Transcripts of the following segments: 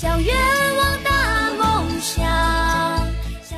小愿望大梦想。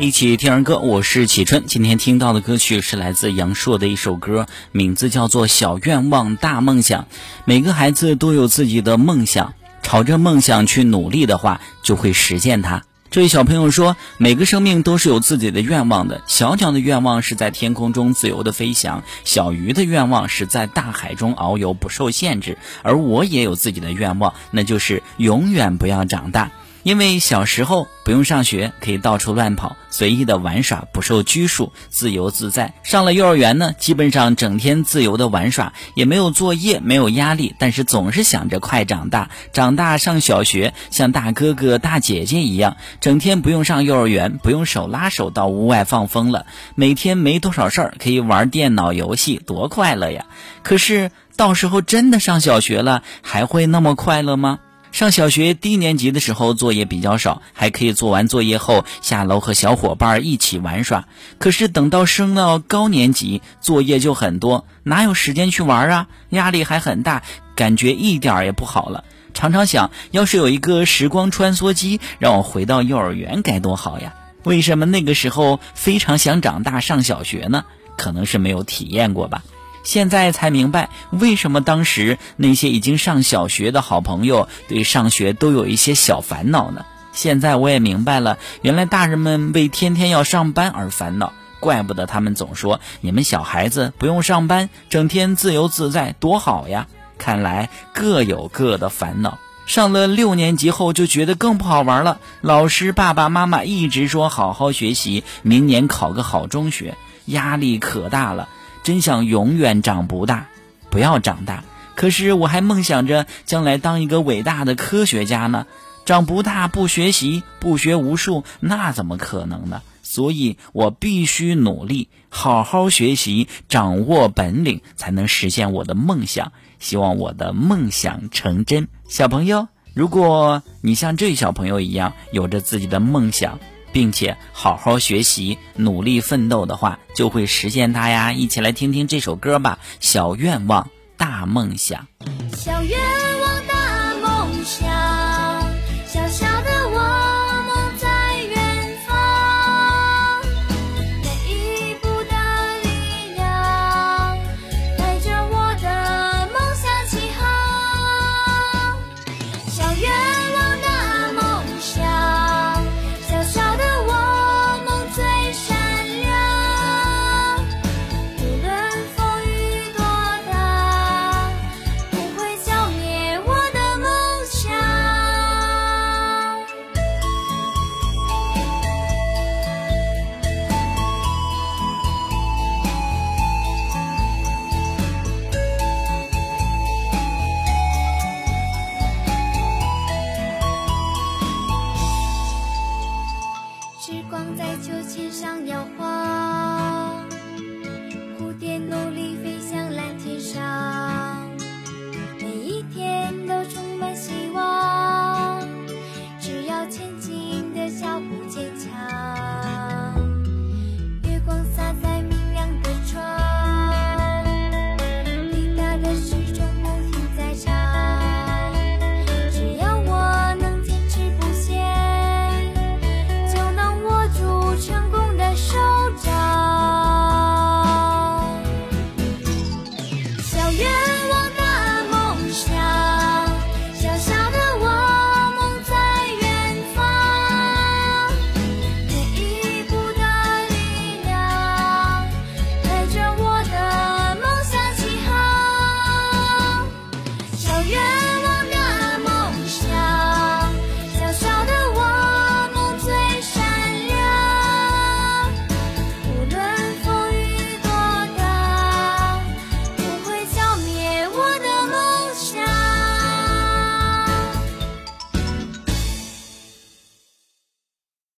一起听儿歌，我是启春。今天听到的歌曲是来自杨烁的一首歌，名字叫做《小愿望大梦想》。每个孩子都有自己的梦想，朝着梦想去努力的话，就会实现它。这位小朋友说，每个生命都是有自己的愿望的。小鸟的愿望是在天空中自由的飞翔，小鱼的愿望是在大海中遨游不受限制。而我也有自己的愿望，那就是永远不要长大。因为小时候不用上学，可以到处乱跑，随意的玩耍，不受拘束，自由自在。上了幼儿园呢，基本上整天自由的玩耍，也没有作业，没有压力，但是总是想着快长大，长大上小学，像大哥哥大姐姐一样，整天不用上幼儿园，不用手拉手到屋外放风了，每天没多少事儿，可以玩电脑游戏，多快乐呀！可是到时候真的上小学了，还会那么快乐吗？上小学低年级的时候，作业比较少，还可以做完作业后下楼和小伙伴一起玩耍。可是等到升到高年级，作业就很多，哪有时间去玩啊？压力还很大，感觉一点也不好了。常常想，要是有一个时光穿梭机，让我回到幼儿园该多好呀！为什么那个时候非常想长大上小学呢？可能是没有体验过吧。现在才明白，为什么当时那些已经上小学的好朋友对上学都有一些小烦恼呢？现在我也明白了，原来大人们为天天要上班而烦恼，怪不得他们总说你们小孩子不用上班，整天自由自在多好呀！看来各有各的烦恼。上了六年级后就觉得更不好玩了，老师、爸爸妈妈一直说好好学习，明年考个好中学，压力可大了。真想永远长不大，不要长大。可是我还梦想着将来当一个伟大的科学家呢。长不大不学习不学无术，那怎么可能呢？所以我必须努力，好好学习，掌握本领，才能实现我的梦想。希望我的梦想成真。小朋友，如果你像这小朋友一样，有着自己的梦想。并且好好学习，努力奋斗的话，就会实现它呀！一起来听听这首歌吧，《小愿望大梦想》。